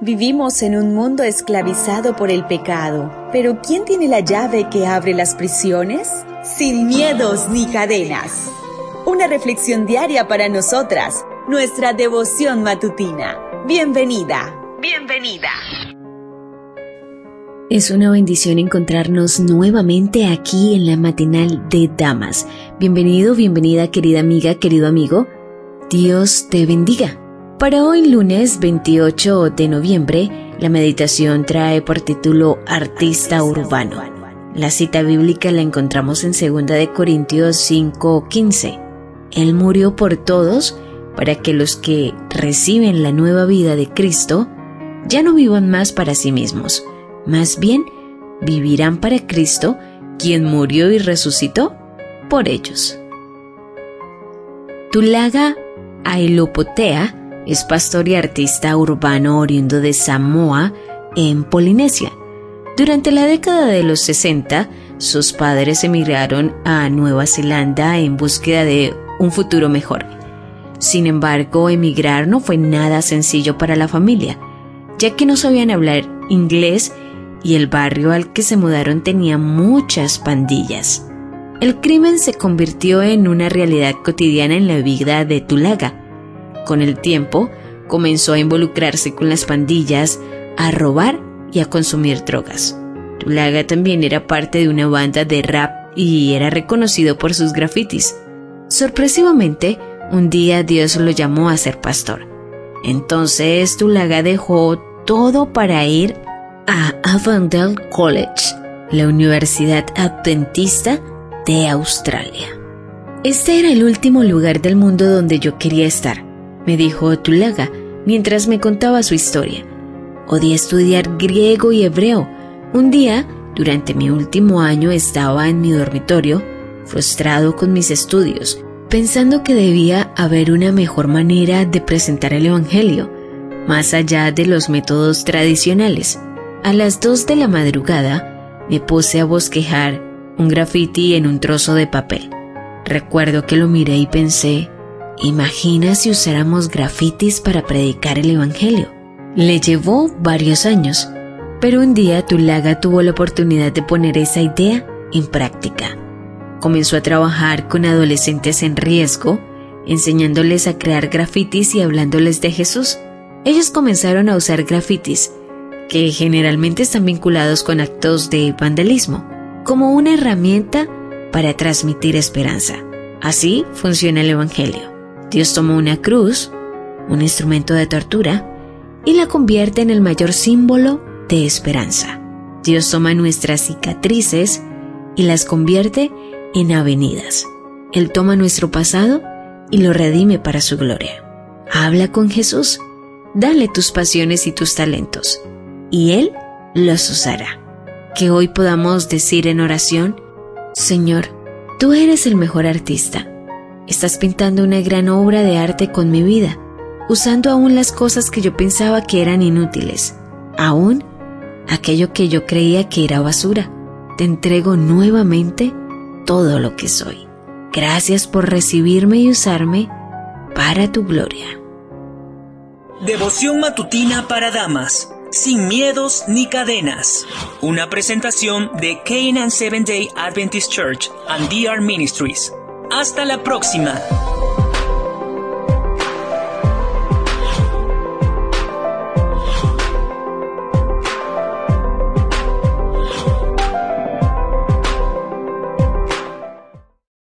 Vivimos en un mundo esclavizado por el pecado, pero ¿quién tiene la llave que abre las prisiones? Sin miedos ni cadenas. Una reflexión diaria para nosotras, nuestra devoción matutina. Bienvenida, bienvenida. Es una bendición encontrarnos nuevamente aquí en la matinal de Damas. Bienvenido, bienvenida querida amiga, querido amigo. Dios te bendiga. Para hoy lunes 28 de noviembre, la meditación trae por título Artista Urbano. La cita bíblica la encontramos en 2 de Corintios 5:15. Él murió por todos para que los que reciben la nueva vida de Cristo ya no vivan más para sí mismos, más bien vivirán para Cristo, quien murió y resucitó por ellos. Tulaga Ailopotea es pastor y artista urbano oriundo de Samoa, en Polinesia. Durante la década de los 60, sus padres emigraron a Nueva Zelanda en búsqueda de un futuro mejor. Sin embargo, emigrar no fue nada sencillo para la familia, ya que no sabían hablar inglés y el barrio al que se mudaron tenía muchas pandillas. El crimen se convirtió en una realidad cotidiana en la vida de Tulaga, con el tiempo, comenzó a involucrarse con las pandillas, a robar y a consumir drogas. Tulaga también era parte de una banda de rap y era reconocido por sus grafitis. Sorpresivamente, un día Dios lo llamó a ser pastor. Entonces Tulaga dejó todo para ir a Avondale College, la Universidad Adventista de Australia. Este era el último lugar del mundo donde yo quería estar me dijo Tulaga mientras me contaba su historia. Odié estudiar griego y hebreo. Un día, durante mi último año, estaba en mi dormitorio, frustrado con mis estudios, pensando que debía haber una mejor manera de presentar el Evangelio, más allá de los métodos tradicionales. A las dos de la madrugada, me puse a bosquejar un graffiti en un trozo de papel. Recuerdo que lo miré y pensé, Imagina si usáramos grafitis para predicar el Evangelio. Le llevó varios años, pero un día Tulaga tuvo la oportunidad de poner esa idea en práctica. Comenzó a trabajar con adolescentes en riesgo, enseñándoles a crear grafitis y hablándoles de Jesús. Ellos comenzaron a usar grafitis, que generalmente están vinculados con actos de vandalismo, como una herramienta para transmitir esperanza. Así funciona el Evangelio. Dios toma una cruz, un instrumento de tortura, y la convierte en el mayor símbolo de esperanza. Dios toma nuestras cicatrices y las convierte en avenidas. Él toma nuestro pasado y lo redime para su gloria. Habla con Jesús, dale tus pasiones y tus talentos, y Él los usará. Que hoy podamos decir en oración, Señor, tú eres el mejor artista Estás pintando una gran obra de arte con mi vida, usando aún las cosas que yo pensaba que eran inútiles, aún aquello que yo creía que era basura. Te entrego nuevamente todo lo que soy. Gracias por recibirme y usarme para tu gloria. Devoción matutina para damas, sin miedos ni cadenas. Una presentación de Canaan Seven Day Adventist Church and DR Ministries. Hasta la próxima.